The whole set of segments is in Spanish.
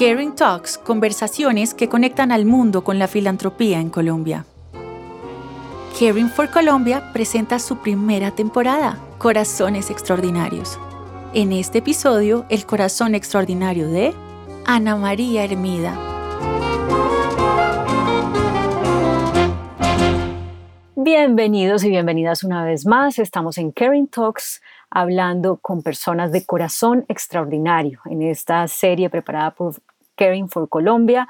Caring Talks, conversaciones que conectan al mundo con la filantropía en Colombia. Caring for Colombia presenta su primera temporada, Corazones Extraordinarios. En este episodio, el corazón extraordinario de Ana María Hermida. Bienvenidos y bienvenidas una vez más. Estamos en Caring Talks hablando con personas de corazón extraordinario en esta serie preparada por Caring for Colombia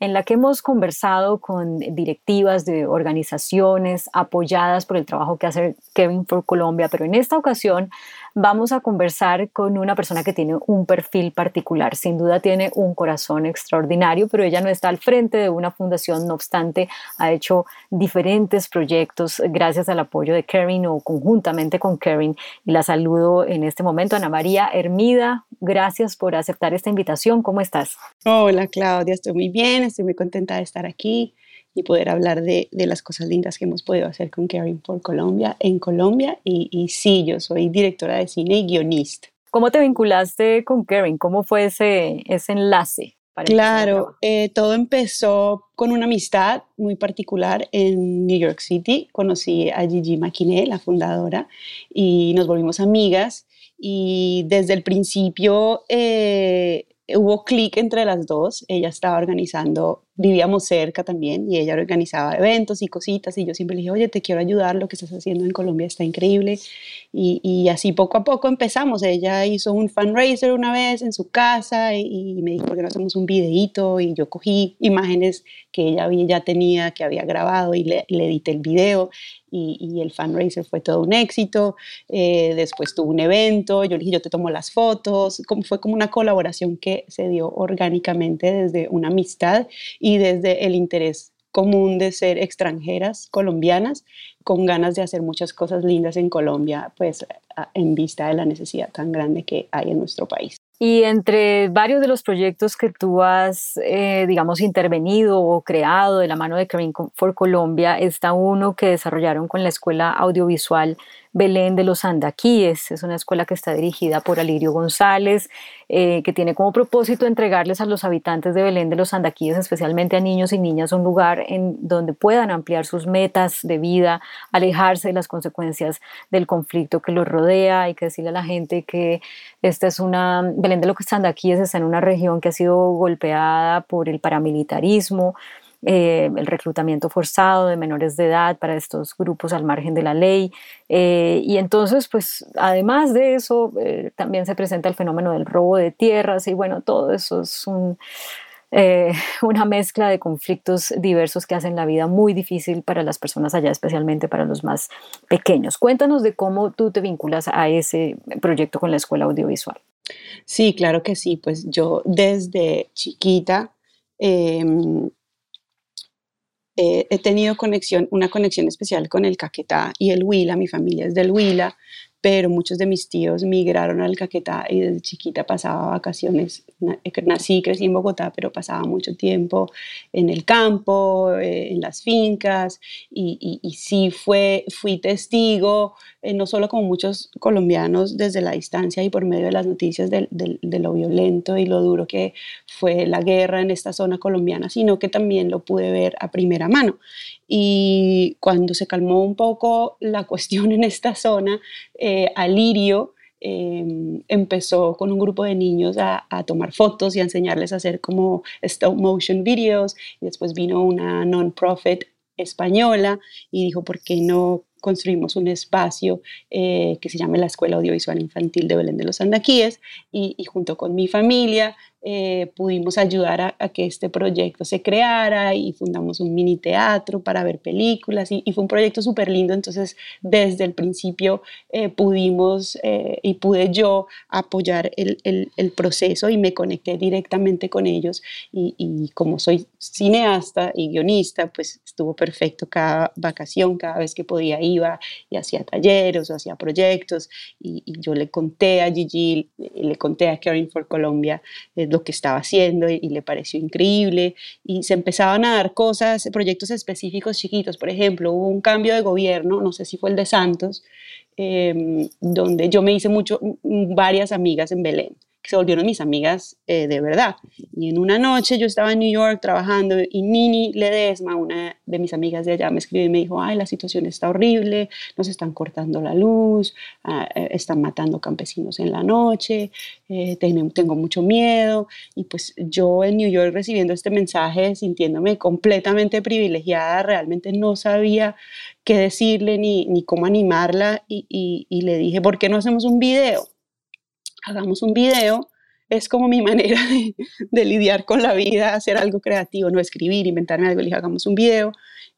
en la que hemos conversado con directivas de organizaciones apoyadas por el trabajo que hace Caring for Colombia, pero en esta ocasión vamos a conversar con una persona que tiene un perfil particular. Sin duda tiene un corazón extraordinario, pero ella no está al frente de una fundación, no obstante, ha hecho diferentes proyectos gracias al apoyo de Karen o conjuntamente con Karen. Y la saludo en este momento, Ana María Hermida. Gracias por aceptar esta invitación. ¿Cómo estás? Hola, Claudia. Estoy muy bien, estoy muy contenta de estar aquí y poder hablar de, de, las cosas lindas que hemos podido hacer con Caring for Colombia en Colombia. Y, y, sí, yo soy directora de cine y guionista. ¿Cómo te vinculaste con Caring? ¿Cómo fue ese, ese enlace? claro, eh, todo empezó con una amistad muy particular en New York City. Conocí a Gigi Maquiné, la fundadora, y nos volvimos amigas. Y desde el principio eh, hubo clic entre las dos. Ella estaba organizando vivíamos cerca también y ella organizaba eventos y cositas y yo siempre le dije, oye, te quiero ayudar, lo que estás haciendo en Colombia está increíble. Y, y así poco a poco empezamos. Ella hizo un fundraiser una vez en su casa y, me dijo, ¿por qué no hacemos un videíto? Y yo cogí imágenes que ella ya tenía, que había grabado y le, le edité el video y, y, el fundraiser fue todo un éxito. Eh, después tuvo un evento, yo le dije, yo te tomo las fotos. Como, fue como una colaboración que se dio orgánicamente desde una amistad y desde el interés común de ser extranjeras colombianas con ganas de hacer muchas cosas lindas en Colombia, pues en vista de la necesidad tan grande que hay en nuestro país. Y entre varios de los proyectos que tú has, eh, digamos, intervenido o creado de la mano de Caring for Colombia, está uno que desarrollaron con la Escuela Audiovisual Belén de los Andaquíes. Es una escuela que está dirigida por Alirio González, eh, que tiene como propósito entregarles a los habitantes de Belén de los Andaquíes, especialmente a niños y niñas, un lugar en donde puedan ampliar sus metas de vida, alejarse de las consecuencias del conflicto que los rodea. Hay que decirle a la gente que esta es una, Belén de los Andaquíes está en una región que ha sido golpeada por el paramilitarismo, eh, el reclutamiento forzado de menores de edad para estos grupos al margen de la ley. Eh, y entonces, pues, además de eso, eh, también se presenta el fenómeno del robo de tierras y bueno, todo eso es una mezcla de conflictos diversos que hacen la vida muy difícil para las personas allá, especialmente para los más pequeños. Cuéntanos de cómo tú te vinculas a ese proyecto con la escuela audiovisual. Sí, claro que sí. Pues yo desde chiquita em, eh, he tenido conexión, una conexión especial con el Caquetá y el Huila, mi familia es del Huila, pero muchos de mis tíos migraron al Caquetá y desde chiquita pasaba vacaciones. Nací, crecí en Bogotá, pero pasaba mucho tiempo en el campo, eh, en las fincas, y, y, sí fue, fui testigo, eh, no solo como muchos colombianos desde la distancia y por medio de las noticias de, de lo violento y lo duro que fue la guerra en esta zona colombiana, sino que también lo pude ver a primera mano. Y cuando se calmó un poco la cuestión en esta zona, eh, Alirio em, empezó con un grupo de niños a, tomar fotos y a enseñarles a hacer como stop motion videos. Y después vino una non-profit española y dijo, ¿por qué no construimos un espacio eh, que se llama la Escuela Audiovisual Infantil de Belén de los Andaquíes y junto con mi familia eh, pudimos ayudar a, que este proyecto se creara y fundamos un mini teatro para ver películas y, fue un proyecto súper lindo. Entonces, desde el principio eh, pudimos eh, y pude yo apoyar el, el, proceso y me conecté directamente con ellos. Y, y, como soy cineasta y guionista, pues estuvo perfecto cada vacación, cada vez que podía iba y hacía talleres o hacía proyectos. Y, yo le conté a Gigi, le conté a Caring for Colombia lo que estaba haciendo y, le pareció increíble y se empezaban a dar cosas, proyectos específicos chiquitos. Por ejemplo, hubo un cambio de gobierno, no sé si fue el de Santos, em, donde yo me hice mucho, varias amigas en Belén que se volvieron mis amigas eh, de verdad. Y en una noche yo estaba en New York trabajando y Nini Ledesma, una de mis amigas de allá, me escribió y me dijo, ay, la situación está horrible, nos están cortando la luz, ah, eh, están matando campesinos en la noche, eh, tengo, mucho miedo. Y pues yo en New York recibiendo este mensaje, sintiéndome completamente privilegiada, realmente no sabía qué decirle ni, ni cómo animarla y, y, y le dije, ¿por qué no hacemos un video? Hagamos un video, es como mi manera de, lidiar con la vida, hacer algo creativo, no escribir, inventarme algo, le dije, hagamos un video,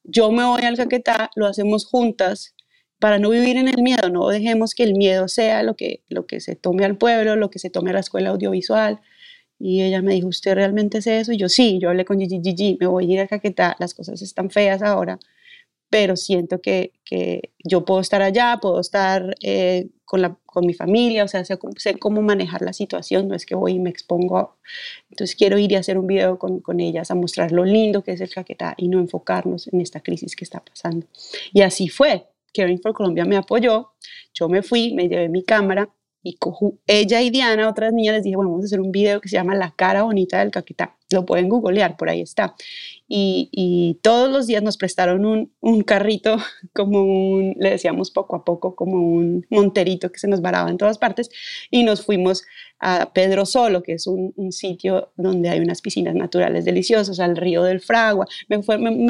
yo me voy al Caquetá, lo hacemos juntas, para no vivir en el miedo, no dejemos que el miedo sea lo que, lo que se tome al pueblo, lo que se tome a la escuela audiovisual. Y ella me dijo, ¿usted realmente es eso? Y yo, sí, yo hablé con Gigi, Gigi, me voy a ir a Caquetá, las cosas están feas ahora, pero siento que, que yo puedo estar allá, puedo estar eh, con, la, con mi familia, o sea, sé, sé, cómo manejar la situación, no es que voy y me expongo. Entonces quiero ir y hacer un video con, con, ellas a mostrar lo lindo que es el Caquetá y no enfocarnos en esta crisis que está pasando. Y así fue. Caring for Colombia me apoyó, yo me fui, me llevé mi cámara y ella y Diana, otras niñas, les dije, bueno, vamos a hacer un video que se llama La cara bonita del Caquetá. Lo pueden googlear, por ahí está. Y, todos los días nos prestaron un, carrito, como un, le decíamos poco a poco, como un monterito que se nos varaba en todas partes, y nos fuimos a Pedro Solo, que es un, sitio donde hay unas piscinas naturales deliciosas, al río del Fragua. Me,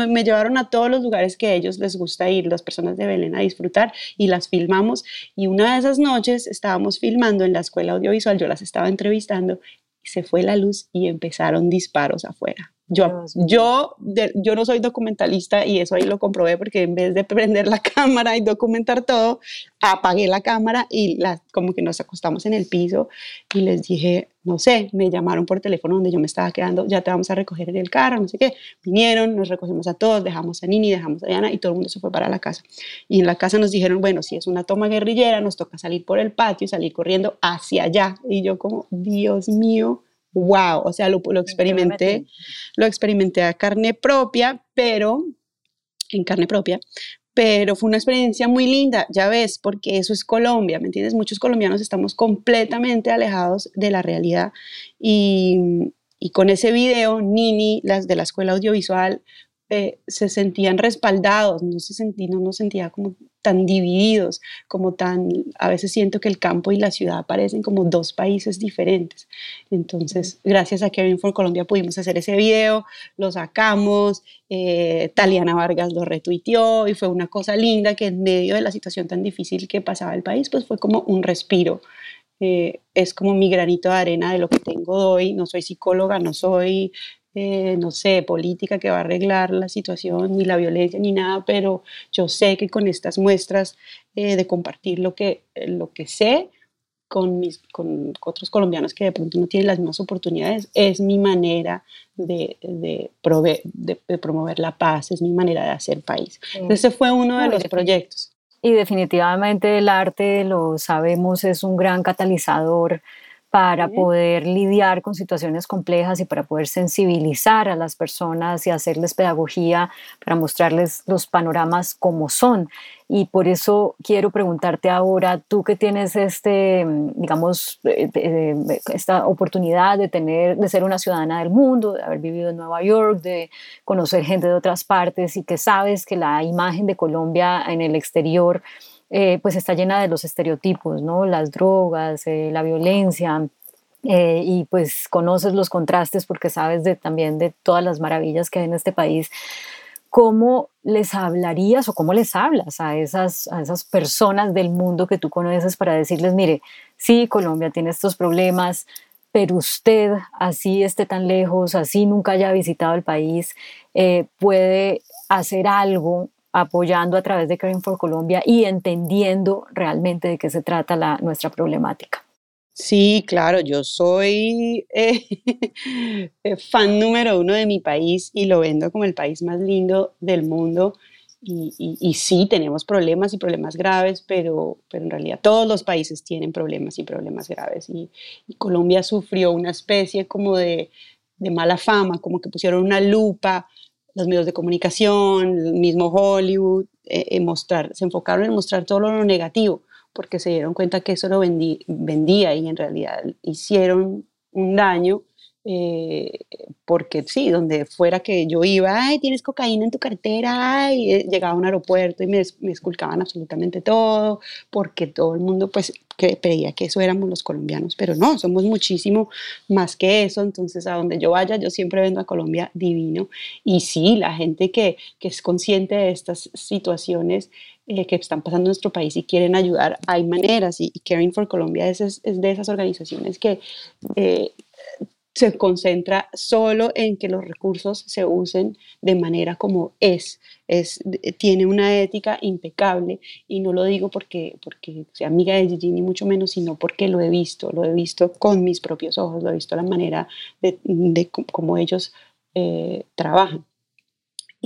me, llevaron a todos los lugares que a ellos les gusta ir, las personas de Belén, a disfrutar, y las filmamos. Y una de esas noches estábamos filmando en la escuela audiovisual, yo las estaba entrevistando, se fue la luz y empezaron disparos afuera. Yo, yo, yo no soy documentalista y eso ahí lo comprobé porque en vez de prender la cámara y documentar todo, apagué la cámara y la, como que nos acostamos en el piso y les dije, no sé, me llamaron por teléfono donde yo me estaba quedando, ya te vamos a recoger en el carro, no sé qué. Vinieron, nos recogimos a todos, dejamos a Nini, dejamos a Diana y todo el mundo se fue para la casa. Y en la casa nos dijeron, bueno, si es una toma guerrillera, nos toca salir por el patio y salir corriendo hacia allá. Y yo como, Dios mío, wow, o sea, lo, lo experimenté, lo experimenté a carne propia, pero en carne propia, pero fue una experiencia muy linda, ya ves, porque eso es Colombia, ¿me entiendes? Muchos colombianos estamos completamente alejados de la realidad y, con ese video, Nini, las de la escuela audiovisual, eh, se sentían respaldados, no se sentía, no nos sentía como tan divididos, como tan, a veces siento que el campo y la ciudad parecen como dos países diferentes. Entonces, gracias a Caring for Colombia pudimos hacer ese video, lo sacamos, eh, Taliana Vargas lo retuiteó y fue una cosa linda que en medio de la situación tan difícil que pasaba el país, pues fue como un respiro. Eh, es como mi granito de arena de lo que tengo hoy. No soy psicóloga, no soy eh, no sé, política que va a arreglar la situación, ni la violencia, ni nada, pero yo sé que con estas muestras eh, de compartir lo que, lo que sé con, mis, con otros colombianos que de pronto no tienen las mismas oportunidades, es mi manera de, de, de, promover la paz, es mi manera de hacer país. Ese fue uno de los proyectos. Y definitivamente el arte, lo sabemos, es un gran catalizador para poder lidiar con situaciones complejas y para poder sensibilizar a las personas y hacerles pedagogía, para mostrarles los panoramas como son. Y por eso quiero preguntarte ahora, tú que tienes este, digamos, eh, esta oportunidad de tener, de ser una ciudadana del mundo, de haber vivido en Nueva York, de conocer gente de otras partes y que sabes que la imagen de Colombia en el exterior eh, pues está llena de los estereotipos, ¿no? Las drogas, eh, la violencia, eh, y pues conoces los contrastes porque sabes de, también de todas las maravillas que hay en este país. ¿Cómo les hablarías o cómo les hablas a esas, a esas personas del mundo que tú conoces para decirles, mire, sí, Colombia tiene estos problemas, pero usted, así esté tan lejos, así nunca haya visitado el país, puede hacer algo apoyando a través de Caring for Colombia y entendiendo realmente de qué se trata la, nuestra problemática. Sí, claro, yo soy eh, eh, fan número uno de mi país y lo vendo como el país más lindo del mundo. Y, sí, tenemos problemas y problemas graves, pero, pero en realidad todos los países tienen problemas y problemas graves. Y, Colombia sufrió una especie como de, de, mala fama, como que pusieron una lupa los medios de comunicación, el mismo Hollywood, eh, mostrar, se enfocaron en mostrar todo lo negativo, porque se dieron cuenta que eso lo vendía y en realidad hicieron un daño eh, porque sí, donde fuera que yo iba, ay, tienes cocaína en tu cartera, ay, eh, llegaba a un aeropuerto y me, me esculcaban absolutamente todo, porque todo el mundo pues creía que eso éramos los colombianos, pero no, somos muchísimo más que eso, entonces a donde yo vaya, yo siempre vendo a Colombia divino, y sí, la gente que, que es consciente de estas situaciones, eh, que están pasando en nuestro país y quieren ayudar, hay maneras y, Caring for Colombia es, es, de esas organizaciones que eh, se concentra solo en que los recursos se usen de manera como es. es tiene una ética impecable y no lo digo porque, porque sea amiga de Gigi ni mucho menos, sino porque lo he visto, lo he visto con mis propios ojos, lo he visto la manera de, de cómo ellos eh, trabajan.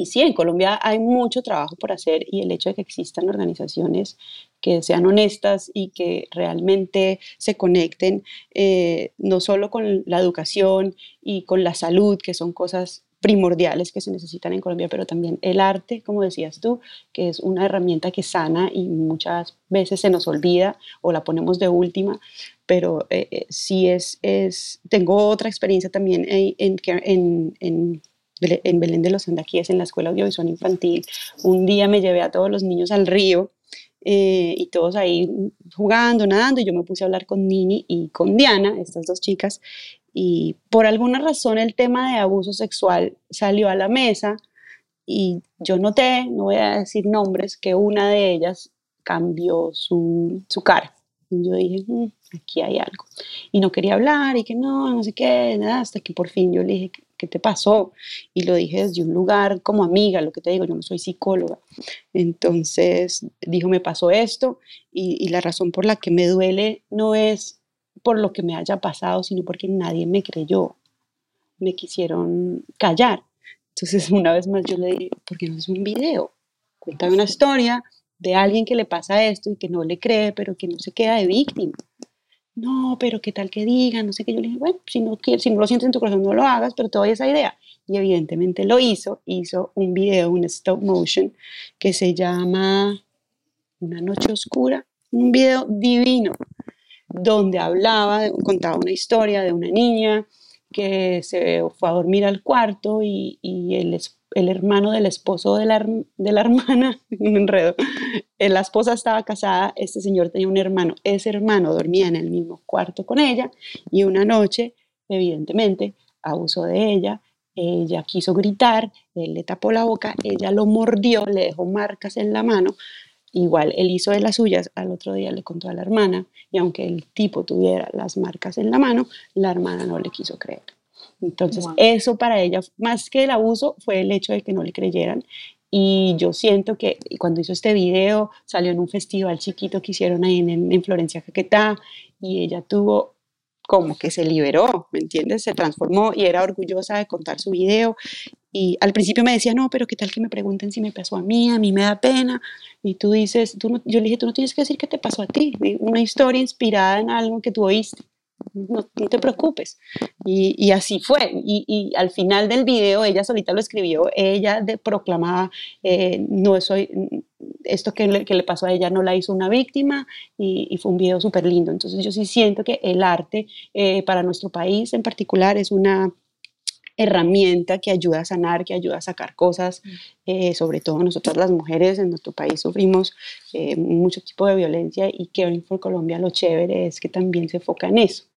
Y sí, en Colombia hay mucho trabajo por hacer y el hecho de que existan organizaciones que sean honestas y que realmente se conecten eh, no solo con la educación y con la salud, que son cosas primordiales que se necesitan en Colombia, pero también el arte, como decías tú, que es una herramienta que sana y muchas veces se nos olvida o la ponemos de última, pero eh, eh, sí es, es, tengo otra experiencia también en, en, en en Belén de los Andaquíes, en la Escuela Audiovisual Infantil. Un día me llevé a todos los niños al río eh, y todos ahí jugando, nadando, y yo me puse a hablar con Nini y con Diana, estas dos chicas, y por alguna razón el tema de abuso sexual salió a la mesa y yo noté, no voy a decir nombres, que una de ellas cambió su, su cara. Y yo dije, mm, aquí hay algo. Y no quería hablar y que no, no sé qué, nada, hasta que por fin yo le dije, ¿qué te pasó? Y lo dije desde un lugar como amiga, lo que te digo, yo no soy psicóloga. Entonces dijo, me pasó esto y, la razón por la que me duele no es por lo que me haya pasado, sino porque nadie me creyó, me quisieron callar. Entonces una vez más yo le dije, ¿por qué no es un video? Cuéntame una historia de alguien que le pasa esto y que no le cree, pero que no se queda de víctima no, pero qué tal que digan, no sé qué. Yo le dije, bueno, si no, lo sientes en tu corazón, no lo hagas, pero te esa idea. Y evidentemente lo hizo, hizo un video, un stop motion, que se llama Una noche oscura, un video divino, donde hablaba, contaba una historia de una niña que se fue a dormir al cuarto y, y el, el hermano del esposo de la, de la hermana, un enredo, eh, la esposa estaba casada, este señor tenía un hermano, ese hermano dormía en el mismo cuarto con ella y una noche, evidentemente, abusó de ella, ella quiso gritar, él le tapó la boca, ella lo mordió, le dejó marcas en la mano, igual él hizo de las suyas, al otro día le contó a la hermana y aunque el tipo tuviera las marcas en la mano, la hermana no le quiso creer. Entonces, eso para ella, más que el abuso, fue el hecho de que no le creyeran. Y yo siento que cuando hizo este video, salió en un festival chiquito que hicieron ahí en, en Florencia Caquetá, y ella tuvo como que se liberó, ¿me entiendes? Se transformó y era orgullosa de contar su video. Y al principio me decía, no, pero qué tal que me pregunten si me pasó a mí, a mí me da pena. Y tú dices, tú no, yo le dije, tú no tienes que decir qué te pasó a ti, una historia inspirada en algo que tú oíste no, te preocupes. Y, así fue. Y, al final del video, ella solita lo escribió, ella de, proclamaba, eh, no soy, esto que le, que le, pasó a ella no la hizo una víctima y, fue un video súper lindo. Entonces yo sí siento que el arte eh, para nuestro país en particular es una herramienta que ayuda a sanar, que ayuda a sacar cosas, mm. eh, sobre todo nosotras las mujeres en nuestro país sufrimos mucho tipo de violencia y Caring for Colombia lo chévere es que también se enfoca en eso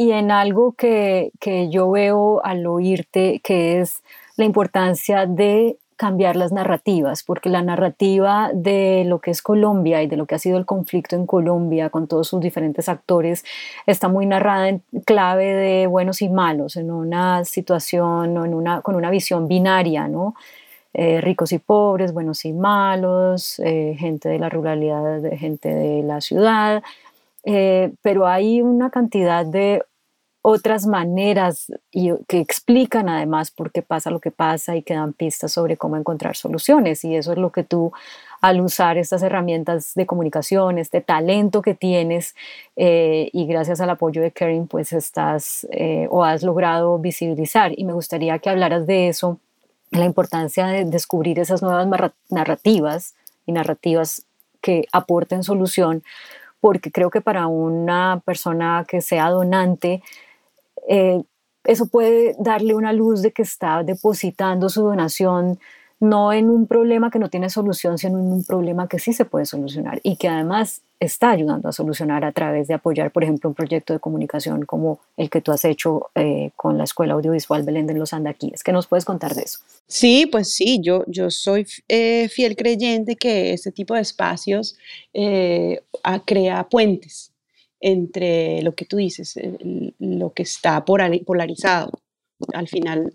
y en algo que, que yo veo al oírte, que es la importancia de cambiar las narrativas, porque la narrativa de lo que es Colombia y de lo que ha sido el conflicto en Colombia con todos sus diferentes actores está muy narrada en clave de buenos y malos, en una situación o en una, con una visión binaria, ¿no? Eh, ricos y pobres, buenos y malos, eh, gente de la ruralidad, gente de la ciudad, eh, pero hay una cantidad de otras maneras y que explican además por qué pasa lo que pasa y que dan pistas sobre cómo encontrar soluciones. Y eso es lo que tú, al usar estas herramientas de comunicación, este talento que tienes eh, y gracias al apoyo de Karen, pues estás eh, o has logrado visibilizar. Y me gustaría que hablaras de eso, la importancia de descubrir esas nuevas narrativas y narrativas que aporten solución porque creo que para una persona que sea donante, eh, eso puede darle una luz de que está depositando su donación no en un problema que no tiene solución, sino en un problema que sí se puede solucionar y que además está ayudando a solucionar a través de apoyar, por ejemplo, un proyecto de comunicación como el que tú has hecho eh, con la Escuela Audiovisual Belén de los Andaquíes. ¿Qué nos puedes contar de eso? Sí, pues sí, yo, yo soy eh, fiel creyente que este tipo de espacios crea puentes entre lo que tú dices, lo que está polarizado. Al final,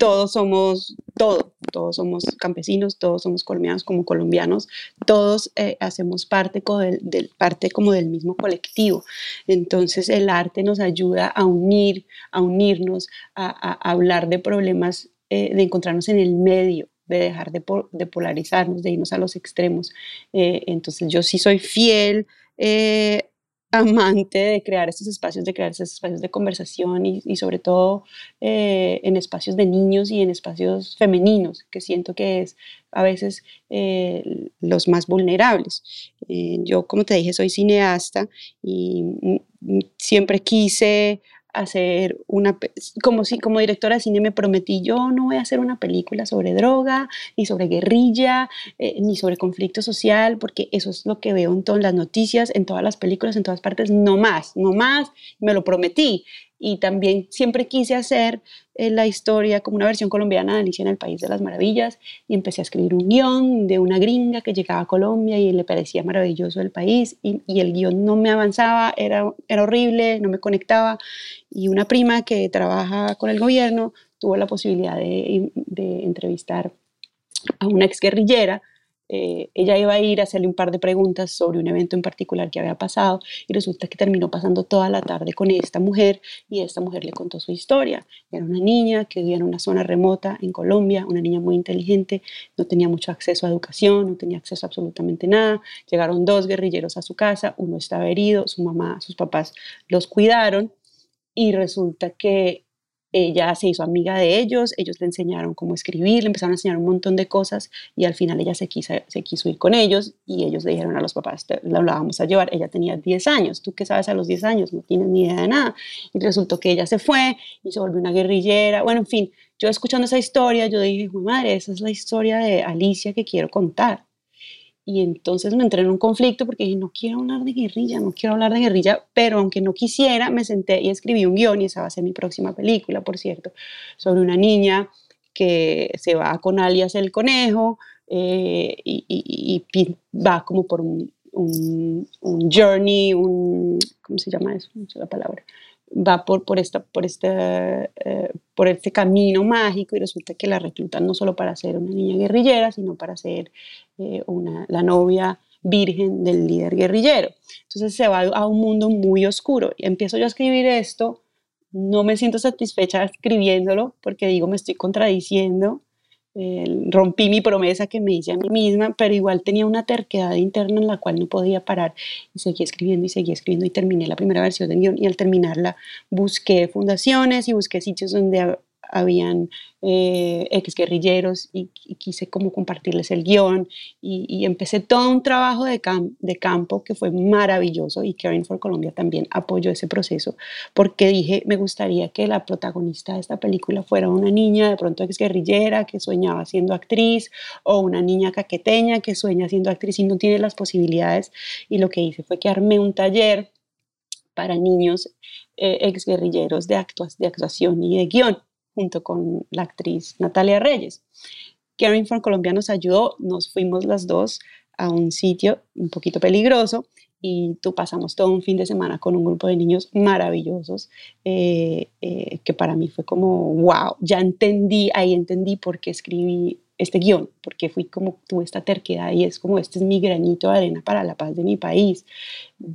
todos somos todo, todos somos campesinos, todos somos colombianos como colombianos, todos eh, hacemos parte, del, parte como del mismo colectivo. Entonces el arte nos ayuda a unir, a unirnos, a, hablar de problemas, eh, de encontrarnos en el medio, de dejar de, polarizarnos, de irnos a los extremos. Eh, entonces yo sí soy fiel amante de crear estos espacios, de crear estos espacios de conversación y, sobre todo eh, en espacios de niños y en espacios femeninos, que siento que es a veces eh, los más vulnerables. Eh, yo, como te dije, soy cineasta y siempre quise hacer una, como, si, como directora de cine me prometí, yo no voy a hacer una película sobre droga, ni sobre guerrilla, eh, ni sobre conflicto social, porque eso es lo que veo en todas las noticias, en todas las películas, en todas partes, no más, no más, me lo prometí y también siempre quise hacer eh, la historia como una versión colombiana de Alicia en el País de las Maravillas y empecé a escribir un guion de una gringa que llegaba a Colombia y le parecía maravilloso el país y, el guion no me avanzaba, era, era horrible, no me conectaba y una prima que trabaja con el gobierno tuvo la posibilidad de, de entrevistar a una exguerrillera eh, ella iba a ir a hacerle un par de preguntas sobre un evento en particular que había pasado y resulta que terminó pasando toda la tarde con esta mujer y esta mujer le contó su historia. Era una niña que vivía en una zona remota en Colombia, una niña muy inteligente, no tenía mucho acceso a educación, no tenía acceso a absolutamente nada. Llegaron dos guerrilleros a su casa, uno estaba herido, su mamá, sus papás los cuidaron y resulta que ella se hizo amiga de ellos, ellos le enseñaron cómo escribir, le empezaron a enseñar un montón de cosas y al final ella se quiso, se quiso ir con ellos y ellos le dijeron a los papás, la, vamos a llevar, ella tenía 10 años, tú qué sabes a los 10 años, no tienes ni idea de nada. Y resultó que ella se fue y se volvió una guerrillera, bueno, en fin, yo escuchando esa historia, yo dije, madre, esa es la historia de Alicia que quiero contar. Y entonces me entré en un conflicto porque dije, no quiero hablar de guerrilla, no quiero hablar de guerrilla, pero aunque no quisiera, me senté y escribí un guion y esa va a ser mi próxima película, por cierto, sobre una niña que se va con alias el conejo eh, y, va como por un, un, journey, un, ¿cómo se llama eso? No sé la palabra va por, por, esta, por, este, eh, por este camino mágico y resulta que la reclutan no solo para ser una niña guerrillera, sino para ser eh, una, la novia virgen del líder guerrillero. Entonces se va a un mundo muy oscuro. Y empiezo yo a escribir esto, no me siento satisfecha escribiéndolo porque digo, me estoy contradiciendo rompí mi promesa que me hice a mí misma, pero igual tenía una terquedad interna en la cual no podía parar y seguí escribiendo y seguí escribiendo y terminé la primera versión del guion y al terminarla busqué fundaciones y busqué sitios donde habían eh, ex guerrilleros y, quise como compartirles el guion y, empecé todo un trabajo de, campo que fue maravilloso y Caring for Colombia también apoyó ese proceso porque dije me gustaría que la protagonista de esta película fuera una niña de pronto ex guerrillera que soñaba siendo actriz o una niña caqueteña que sueña siendo actriz y no tiene las posibilidades y lo que hice fue que armé un taller para niños eh, ex guerrilleros de, de actuación y de guion junto con la actriz Natalia Reyes. Caring for Colombia nos ayudó, nos fuimos las dos a un sitio un poquito peligroso y tú pasamos todo un fin de semana con un grupo de niños maravillosos eh, eh, que para mí fue como wow, ya entendí, ahí entendí por qué escribí este guion, porque fui como, tuve esta terquedad y es como, este es mi granito de arena para la paz de mi país.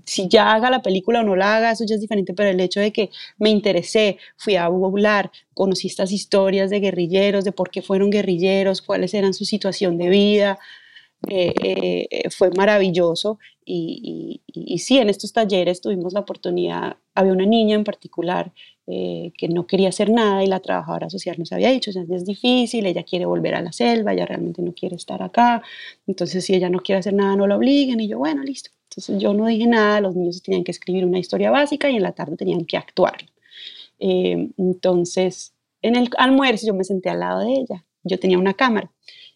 Si ya haga la película o no la haga, eso ya es diferente, pero el hecho de que me interesé, fui a hablar, conocí estas historias de guerrilleros, de por qué fueron guerrilleros, cuáles eran su situación de vida, eh, eh, fue maravilloso y, y, y, sí, en estos talleres tuvimos la oportunidad, había una niña en particular eh, que no quería hacer nada y la trabajadora social nos había dicho, es difícil, ella quiere volver a la selva, ella realmente no quiere estar acá, entonces si ella no quiere hacer nada, no la obliguen. Y yo, bueno, listo. Entonces yo no dije nada, los niños tenían que escribir una historia básica y en la tarde tenían que actuar. Eh, entonces, en el almuerzo yo me senté al lado de ella, yo tenía una cámara.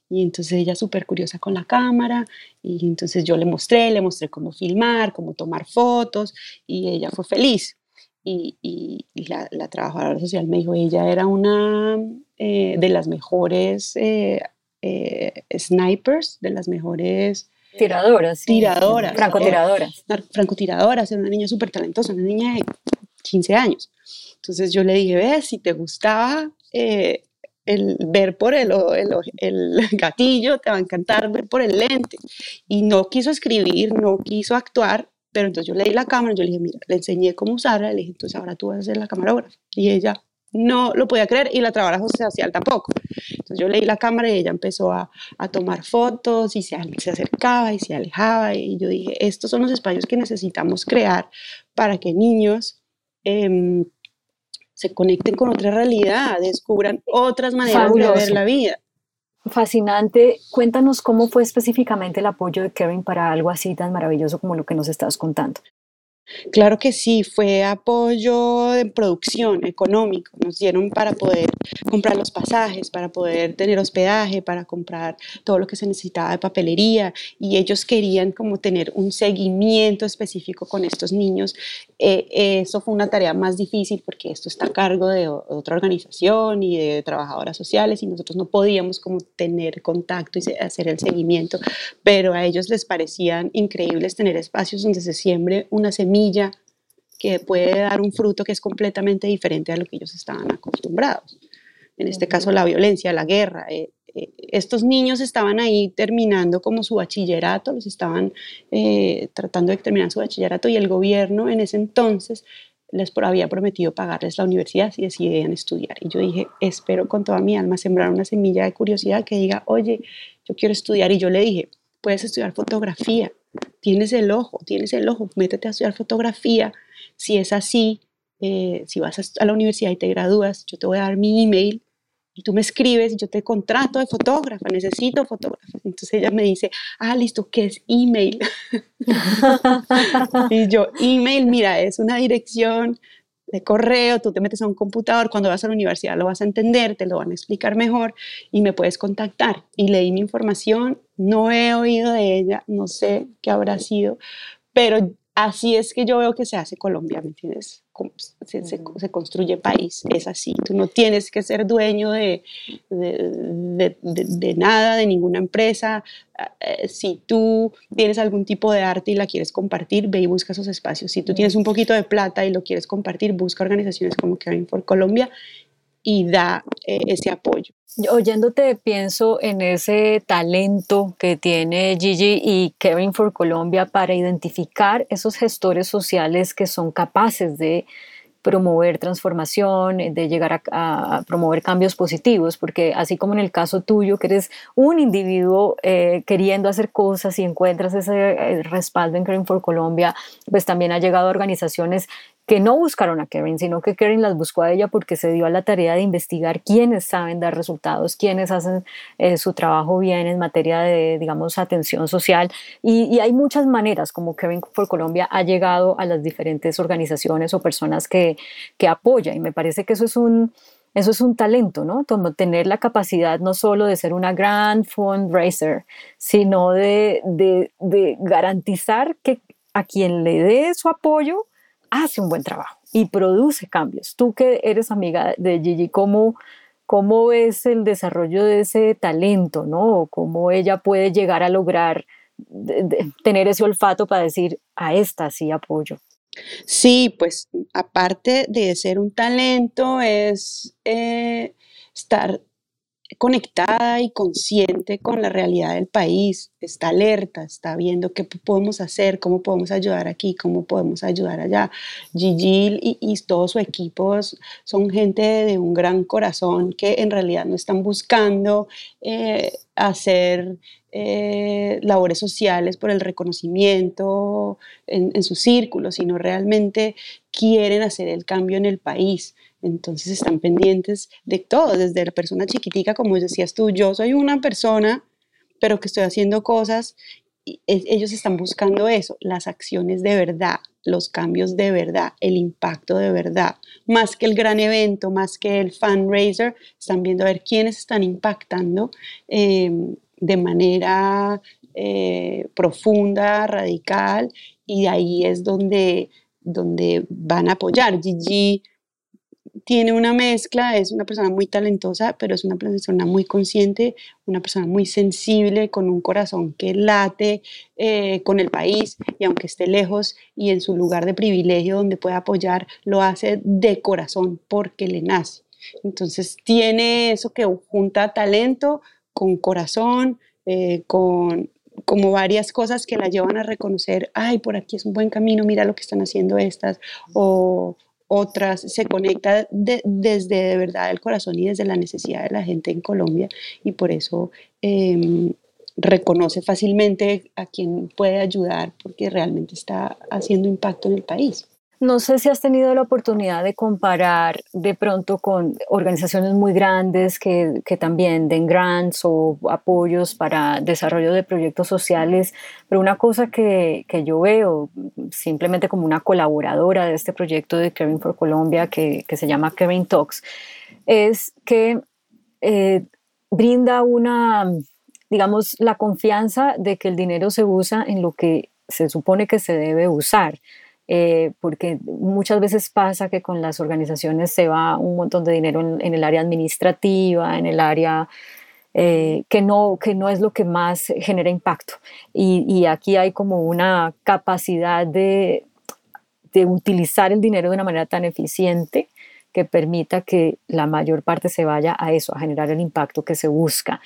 Y entonces ella súper curiosa con la cámara y entonces yo le mostré, le mostré cómo filmar, cómo tomar fotos y ella fue feliz. Y, y, la, la, trabajadora social me dijo, ella era una eh, de las mejores eh, eh, snipers, de las mejores... Tiradoras. Tiradoras. Francotiradoras. francotiradoras, era una niña súper talentosa, una niña de 15 años. Entonces yo le dije, ves, si te gustaba el ver por el, el, el, gatillo, te va a encantar ver por el lente. Y no quiso escribir, no quiso actuar, pero entonces yo le di la cámara, yo le dije, mira, le enseñé cómo usarla, le dije, entonces ahora tú vas a ser la camarógrafa. Y ella no lo podía creer y la trabajadora social tampoco. Entonces yo le di la cámara y ella empezó a, a tomar fotos y se, se, acercaba y se alejaba. Y yo dije, estos son los espacios que necesitamos crear para que niños... Eh, se conecten con otra realidad, descubran otras maneras de ver la vida. Fascinante. Cuéntanos cómo fue específicamente el apoyo de Kevin para algo así tan maravilloso como lo que nos estás contando. Claro que sí, fue apoyo de producción económico. Nos dieron para poder comprar los pasajes, para poder tener hospedaje, para comprar todo lo que se necesitaba de papelería y ellos querían como tener un seguimiento específico con estos niños. Eh, eso fue una tarea más difícil porque esto está a cargo de otra organización y de trabajadoras sociales y nosotros no podíamos como tener contacto y hacer el seguimiento, pero a ellos les parecían increíbles tener espacios donde se siembre una semilla que puede dar un fruto que es completamente diferente a lo que ellos estaban acostumbrados. En este caso, la violencia, la guerra. Eh, eh, estos niños estaban ahí terminando como su bachillerato, los estaban eh, tratando de terminar su bachillerato y el gobierno en ese entonces les había prometido pagarles la universidad si decidían estudiar. Y yo dije, espero con toda mi alma sembrar una semilla de curiosidad que diga, oye, yo quiero estudiar. Y yo le dije, puedes estudiar fotografía, tienes el ojo, tienes el ojo, métete a estudiar fotografía. Si es así, eh, si vas a, la universidad y te gradúas, yo te voy a dar mi email y tú me escribes y yo te contrato de fotógrafa, necesito fotógrafa. Entonces ella me dice, ah, listo, ¿qué es email? y yo, email, mira, es una dirección de correo, tú te metes a un computador, cuando vas a la universidad lo vas a entender, te lo van a explicar mejor y me puedes contactar. Y leí mi información, no he oído de ella, no sé qué habrá sido, pero así es que yo veo que se hace Colombia, ¿me entiendes? Se, se, construye país, es así. Tú no tienes que ser dueño de, de, de, nada, de ninguna empresa. Eh, si tú tienes algún tipo de arte y la quieres compartir, ve y busca esos espacios. Si tú tienes un poquito de plata y lo quieres compartir, busca organizaciones como Caring for Colombia y da eh, ese apoyo. Oyéndote pienso en ese talento que tiene Gigi y Caring for Colombia para identificar esos gestores sociales que son capaces de promover transformación, de llegar a, promover cambios positivos, porque así como en el caso tuyo, que eres un individuo eh, queriendo hacer cosas y encuentras ese eh, respaldo en Caring for Colombia, pues también ha llegado a organizaciones que no buscaron a Karen, sino que Karen las buscó a ella porque se dio a la tarea de investigar quiénes saben dar resultados, quiénes hacen eh, su trabajo bien en materia de, digamos, atención social. Y, hay muchas maneras como Karen por Colombia ha llegado a las diferentes organizaciones o personas que, que apoya. Y me parece que eso es un, eso es un talento, ¿no? Tener la capacidad no solo de ser una gran fundraiser, sino de, de, de garantizar que a quien le dé su apoyo hace un buen trabajo y produce cambios. Tú que eres amiga de Gigi, ¿cómo, cómo ves el desarrollo de ese talento, ¿no? cómo ella puede llegar a lograr tener ese olfato para decir, a esta sí apoyo. Sí, pues aparte de ser un talento, es eh, estar conectada y consciente con la realidad del país, está alerta, está viendo qué podemos hacer, cómo podemos ayudar aquí, cómo podemos ayudar allá. Gigi y, y todo su equipo son gente de un gran corazón que en realidad no están buscando eh, hacer eh, labores sociales por el reconocimiento en, en sus círculos, sino realmente quieren hacer el cambio en el país. Entonces están pendientes de todo, desde la persona chiquitica, como decías tú, yo soy una persona, pero que estoy haciendo cosas, y ellos están buscando eso, las acciones de verdad, los cambios de verdad, el impacto de verdad, más que el gran evento, más que el fundraiser, están viendo a ver quiénes están impactando em, de manera eh, profunda, radical, y ahí es donde, donde van a apoyar. Gigi tiene una mezcla, es una persona muy talentosa, pero es una persona muy consciente, una persona muy sensible, con un corazón que late eh, con el país y aunque esté lejos y en su lugar de privilegio donde puede apoyar, lo hace de corazón porque le nace. Entonces tiene eso que junta talento con corazón, eh, con como varias cosas que la llevan a reconocer, ay, por aquí es un buen camino, mira lo que están haciendo estas, o, otras, se conecta desde de verdad el corazón y desde la necesidad de la gente en Colombia y por eso em, reconoce fácilmente a quien puede ayudar porque realmente está haciendo impacto en el país. No sé si has tenido la oportunidad de comparar de pronto con organizaciones muy grandes que, que, también den grants o apoyos para desarrollo de proyectos sociales, pero una cosa que, que yo veo simplemente como una colaboradora de este proyecto de Caring for Colombia que, que se llama Caring Talks es que eh, brinda una, digamos, la confianza de que el dinero se usa en lo que se supone que se debe usar eh, porque muchas veces pasa que con las organizaciones se va un montón de dinero en, el área administrativa, en el área eh, que, no, que no es lo que más genera impacto. Y, aquí hay como una capacidad de, de utilizar el dinero de una manera tan eficiente que permita que la mayor parte se vaya a eso, a generar el impacto que se busca.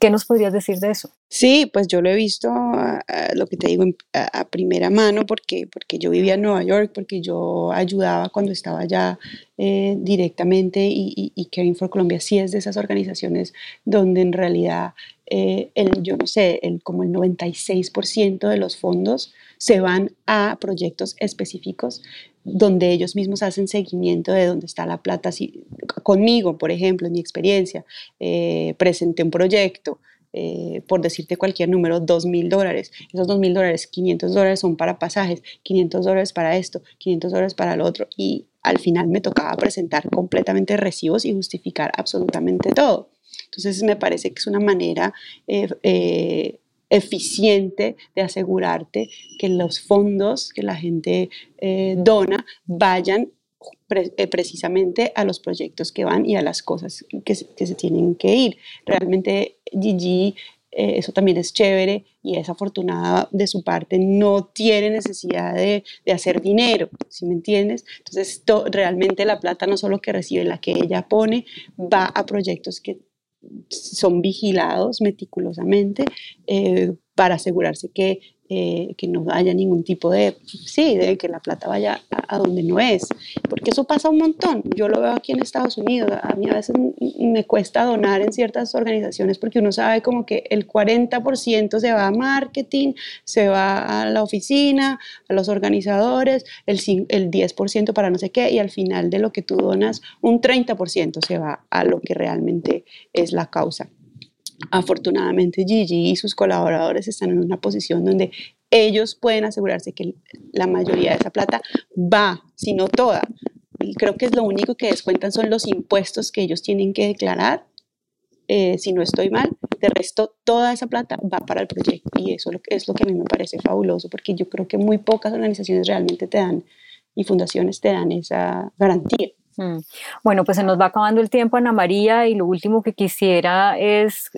¿Qué nos podrías decir de eso? Sí, pues yo lo he visto, ah, lo que te digo, a, primera mano, porque, porque yo vivía en Nueva York, porque yo ayudaba cuando estaba allá eh, directamente y, y, Caring for Colombia sí es de esas organizaciones donde en realidad, eh, el, yo no sé, el, como el 96% de los fondos se van a proyectos específicos donde ellos mismos hacen seguimiento de dónde está la plata. Si, conmigo, por ejemplo, en mi experiencia, eh, presenté un proyecto, eh, por decirte cualquier número, dos mil dólares. Esos dos mil dólares, 500 dólares son para pasajes, 500 dólares para esto, 500 dólares para lo otro. Y al final me tocaba presentar completamente recibos y justificar absolutamente todo. Entonces me parece que es una manera eh, eficiente de asegurarte que los fondos que la gente eh, dona vayan eh, precisamente a los proyectos que van y a las cosas que se, tienen que ir. Realmente Gigi, eh, eso también es chévere y es afortunada de su parte, no tiene necesidad de, hacer dinero, ¿sí me entiendes? Entonces, realmente la plata no solo que recibe, la que ella pone, va a proyectos que son vigilados meticulosamente eh, para asegurarse que eh, que no haya ningún tipo de, sí, de que la plata vaya a, donde no es, porque eso pasa un montón. Yo lo veo aquí en Estados Unidos, a mí a veces me cuesta donar en ciertas organizaciones porque uno sabe como que el 40% se va a marketing, se va a la oficina, a los organizadores, el, el 10% para no sé qué, y al final de lo que tú donas, un 30% se va a lo que realmente es la causa. Afortunadamente Gigi y sus colaboradores están en una posición donde ellos pueden asegurarse que la mayoría de esa plata va, si no toda. Y creo que es lo único que descuentan son los impuestos que ellos tienen que declarar, eh, si no estoy mal. De resto, toda esa plata va para el proyecto y eso es lo que a mí me parece fabuloso porque yo creo que muy pocas organizaciones realmente te dan y fundaciones te dan esa garantía. Mm. Bueno, pues se nos va acabando el tiempo, Ana María, y lo último que quisiera es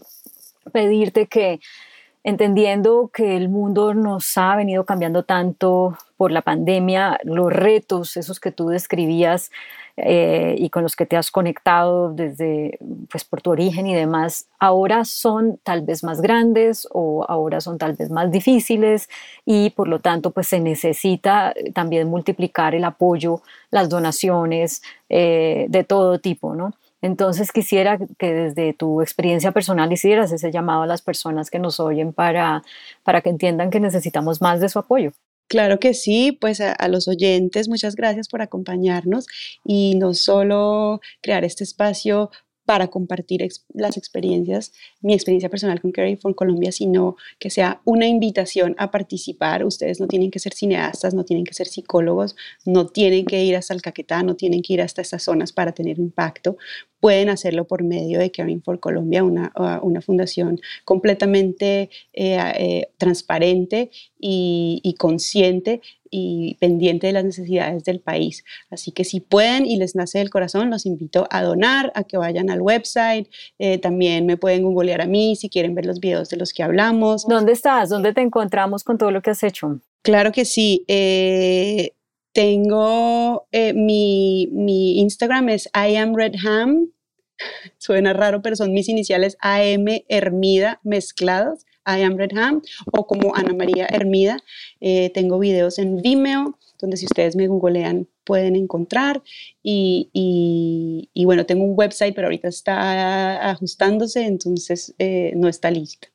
pedirte que, entendiendo que el mundo nos ha venido cambiando tanto por la pandemia, los retos, esos que tú describías, eh, y con los que te has conectado desde, pues por tu origen y demás, ahora son tal vez más grandes o ahora son tal vez más difíciles y por lo tanto pues se necesita también multiplicar el apoyo, las donaciones eh, de todo tipo, ¿no? Entonces quisiera que desde tu experiencia personal hicieras ese llamado a las personas que nos oyen para, para que entiendan que necesitamos más de su apoyo. Claro que sí, pues a, los oyentes, muchas gracias por acompañarnos y no solo crear este espacio para compartir las experiencias, mi experiencia personal con Caring for Colombia, sino que sea una invitación a participar. Ustedes no tienen que ser cineastas, no tienen que ser psicólogos, no tienen que ir hasta el Caquetá, no tienen que ir hasta estas zonas para tener impacto pueden hacerlo por medio de Caring for Colombia, una, una fundación completamente eh, eh, transparente y, consciente y pendiente de las necesidades del país. Así que si pueden y les nace del corazón, los invito a donar, a que vayan al website. Eh, también me pueden googlear a mí si quieren ver los videos de los que hablamos. ¿Dónde estás? ¿Dónde te encontramos con todo lo que has hecho? Claro que sí. Tengo eh, mi, mi, Instagram es I am Redham. Suena raro, pero son mis iniciales AM Hermida mezclados. I am Redham o como Ana María Hermida. Eh, tengo videos en Vimeo, donde si ustedes me googlean pueden encontrar. Y, y, bueno, tengo un website, pero ahorita está ajustándose, entonces eh, no está listo.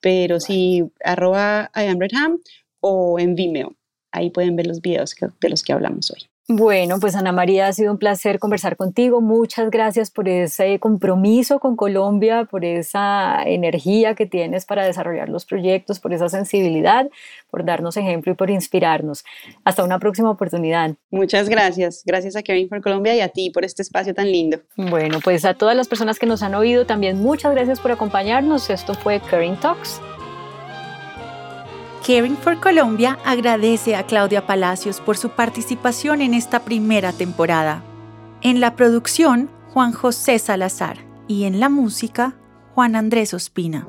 Pero sí, arroba I am Redham o en Vimeo ahí pueden ver los videos de los que hablamos hoy. Bueno, pues Ana María, ha sido un placer conversar contigo. Muchas gracias por ese compromiso con Colombia, por esa energía que tienes para desarrollar los proyectos, por esa sensibilidad, por darnos ejemplo y por inspirarnos. Hasta una próxima oportunidad. Muchas gracias. Gracias a Caring for Colombia y a ti por este espacio tan lindo. Bueno, pues a todas las personas que nos han oído, también muchas gracias por acompañarnos. Esto fue Caring Talks. Caring for Colombia agradece a Claudia Palacios por su participación en esta primera temporada. En la producción, Juan José Salazar y en la música, Juan Andrés Ospina.